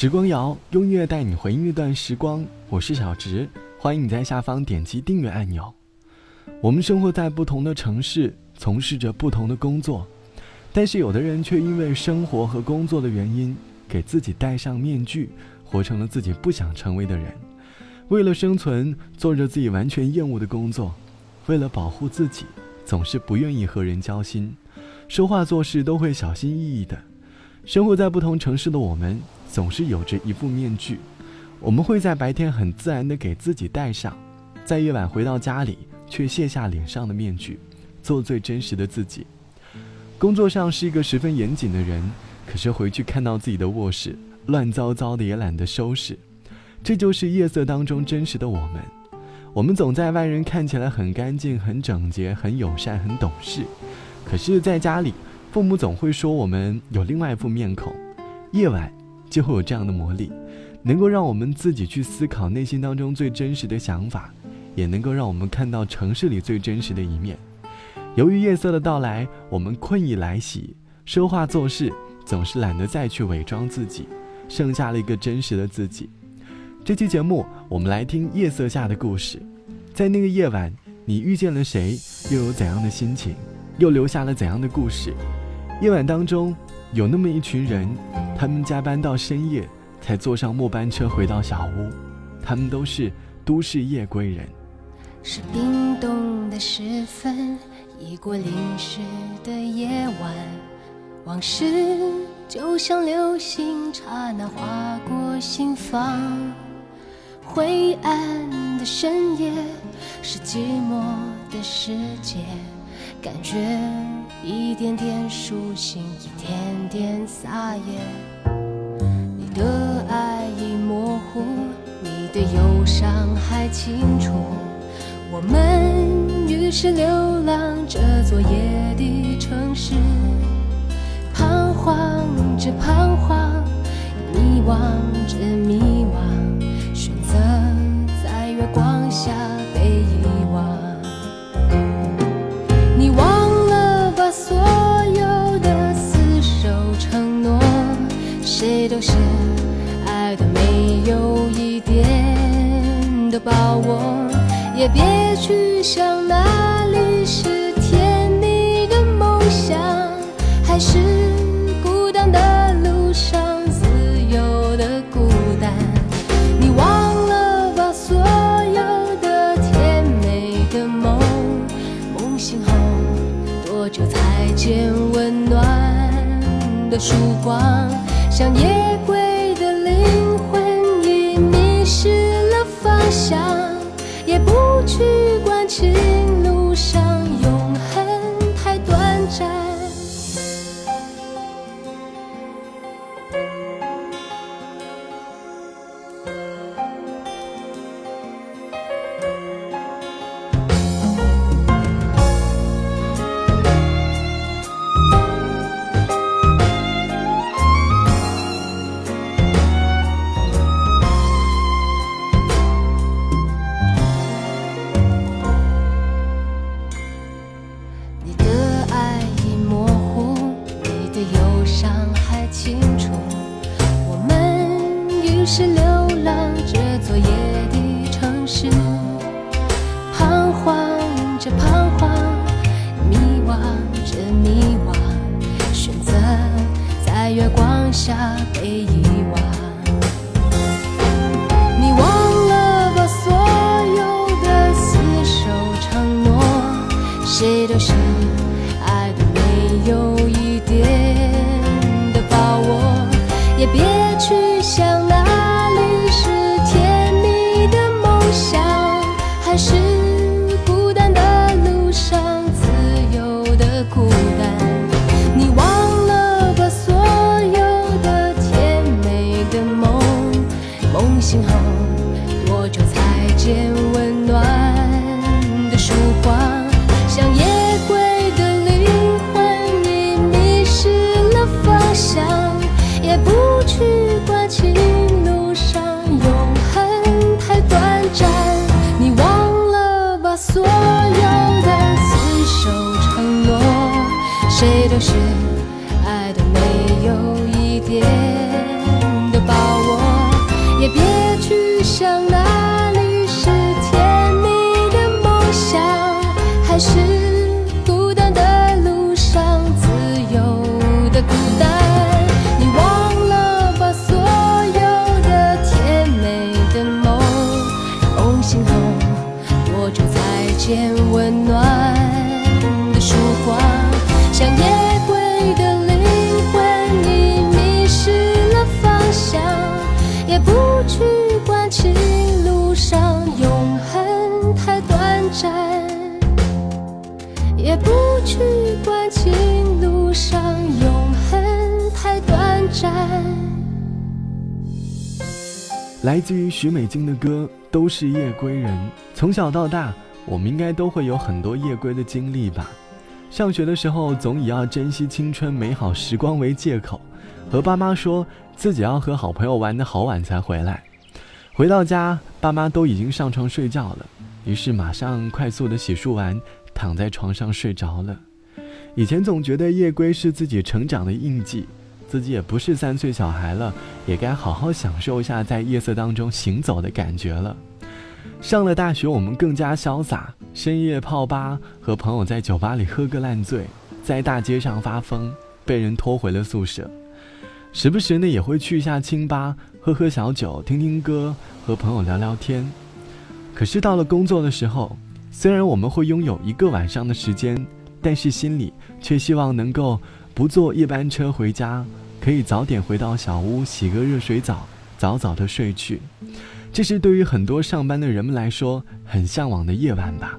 时光谣用音乐带你回忆那段时光，我是小植，欢迎你在下方点击订阅按钮。我们生活在不同的城市，从事着不同的工作，但是有的人却因为生活和工作的原因，给自己戴上面具，活成了自己不想成为的人。为了生存，做着自己完全厌恶的工作；为了保护自己，总是不愿意和人交心，说话做事都会小心翼翼的。生活在不同城市的我们。总是有着一副面具，我们会在白天很自然地给自己戴上，在夜晚回到家里却卸下脸上的面具，做最真实的自己。工作上是一个十分严谨的人，可是回去看到自己的卧室乱糟糟的也懒得收拾，这就是夜色当中真实的我们。我们总在外人看起来很干净、很整洁、很友善、很懂事，可是在家里，父母总会说我们有另外一副面孔。夜晚。就会有这样的魔力，能够让我们自己去思考内心当中最真实的想法，也能够让我们看到城市里最真实的一面。由于夜色的到来，我们困意来袭，说话做事总是懒得再去伪装自己，剩下了一个真实的自己。这期节目，我们来听夜色下的故事。在那个夜晚，你遇见了谁？又有怎样的心情？又留下了怎样的故事？夜晚当中。有那么一群人，他们加班到深夜，才坐上末班车回到小屋。他们都是都市夜归人。是冰冻的时分，已过零时的夜晚，往事就像流星，刹那划过心房。灰暗的深夜，是寂寞的世界，感觉。一点点苏醒，点撒野。你的爱已模糊，你的忧伤还清楚。我们于是流浪这座夜的城市，彷徨着彷徨，迷惘着迷是爱的没有一点的把握，也别去想哪里是甜蜜的梦想，还是孤单的路上自由的孤单。你忘了吧所有的甜美的梦，梦醒后多久才见温暖的曙光？像夜也不去管情路上永恒太短暂。家背影今后多久才见温暖的曙光像夜归的灵魂已迷失了方向也不去管情路上永恒太短暂你忘了吧所有的厮守承诺谁都是像夜归的灵魂已迷失了方向，也不去管情路上永恒太短暂，也不去管情路上永恒太短暂。来自于许美静的歌都是夜归人。从小到大，我们应该都会有很多夜归的经历吧。上学的时候，总以要珍惜青春美好时光为借口，和爸妈说自己要和好朋友玩得好晚才回来。回到家，爸妈都已经上床睡觉了，于是马上快速的洗漱完，躺在床上睡着了。以前总觉得夜归是自己成长的印记。自己也不是三岁小孩了，也该好好享受一下在夜色当中行走的感觉了。上了大学，我们更加潇洒，深夜泡吧，和朋友在酒吧里喝个烂醉，在大街上发疯，被人拖回了宿舍。时不时呢，也会去一下清吧，喝喝小酒，听听歌，和朋友聊聊天。可是到了工作的时候，虽然我们会拥有一个晚上的时间，但是心里却希望能够不坐夜班车回家。可以早点回到小屋，洗个热水澡，早早的睡去。这是对于很多上班的人们来说很向往的夜晚吧。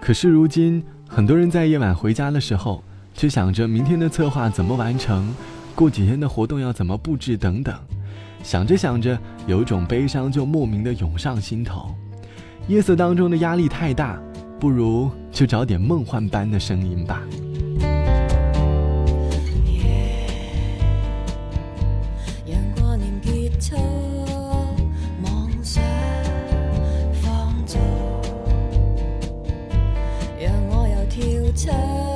可是如今，很多人在夜晚回家的时候，却想着明天的策划怎么完成，过几天的活动要怎么布置等等。想着想着，有一种悲伤就莫名的涌上心头。夜色当中的压力太大，不如就找点梦幻般的声音吧。time.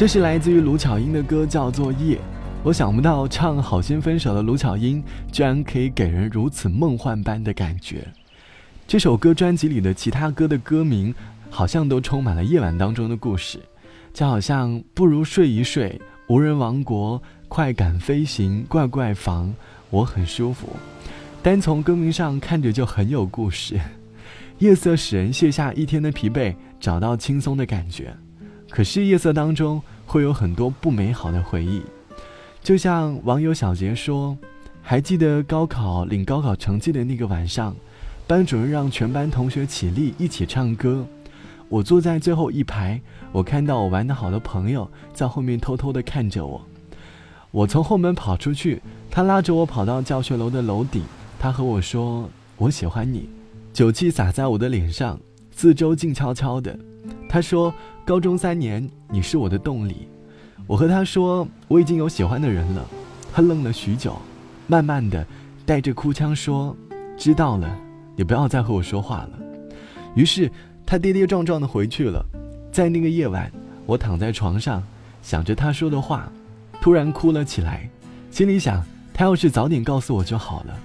这是来自于卢巧音的歌，叫做《夜》。我想不到唱《好心分手》的卢巧音，居然可以给人如此梦幻般的感觉。这首歌专辑里的其他歌的歌名，好像都充满了夜晚当中的故事，就好像不如睡一睡，无人王国，快感飞行，怪怪房，我很舒服。单从歌名上看着就很有故事。夜色使人卸下一天的疲惫，找到轻松的感觉。可是夜色当中会有很多不美好的回忆，就像网友小杰说：“还记得高考领高考成绩的那个晚上，班主任让全班同学起立一起唱歌。我坐在最后一排，我看到我玩的好的朋友在后面偷偷的看着我。我从后门跑出去，他拉着我跑到教学楼的楼顶，他和我说：‘我喜欢你。’”酒气洒在我的脸上，四周静悄悄的。他说：“高中三年，你是我的动力。”我和他说：“我已经有喜欢的人了。”他愣了许久，慢慢的带着哭腔说：“知道了，你不要再和我说话了。”于是他跌跌撞撞的回去了。在那个夜晚，我躺在床上，想着他说的话，突然哭了起来，心里想：他要是早点告诉我就好了。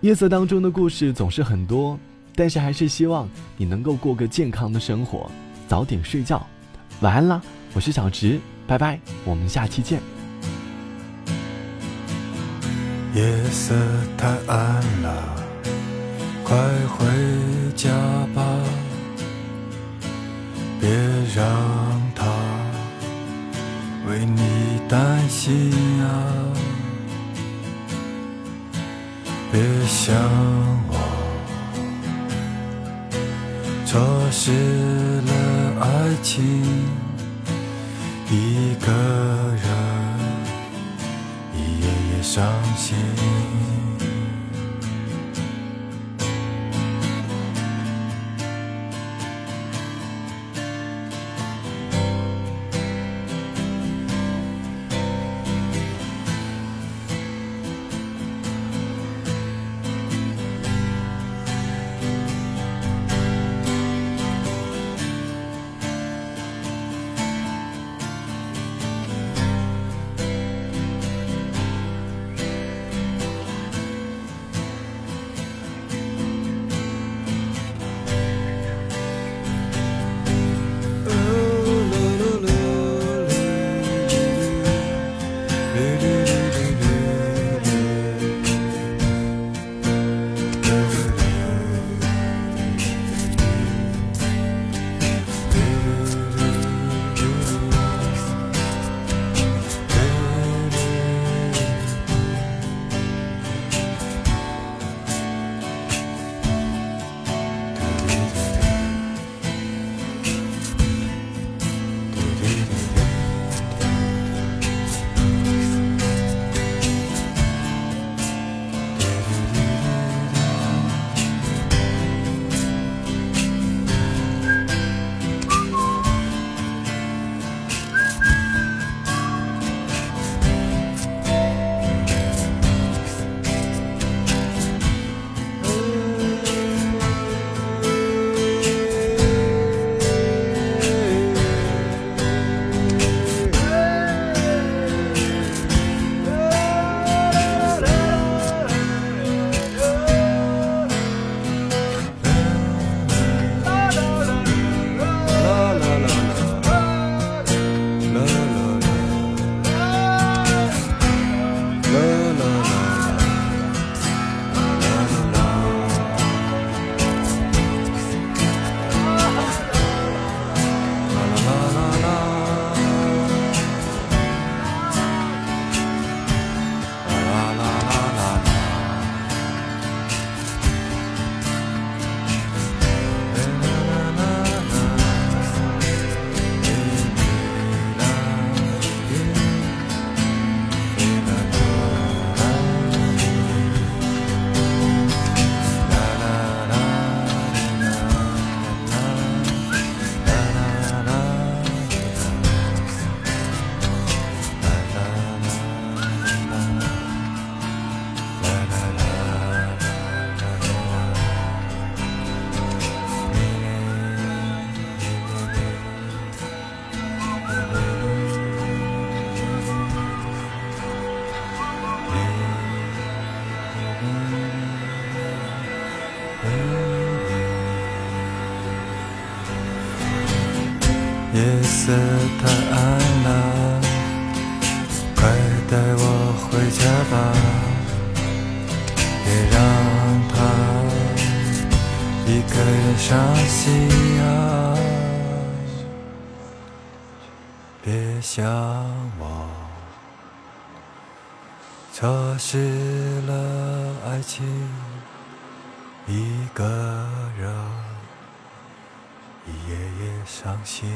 夜色当中的故事总是很多，但是还是希望你能够过个健康的生活，早点睡觉，晚安啦！我是小直，拜拜，我们下期见。夜色太暗了，快回家吧，别让他为你担心啊。别想我，错失了爱情，一个人一夜夜伤心。个人伤心啊，别想我，错失了爱情，一个人。一夜夜伤心。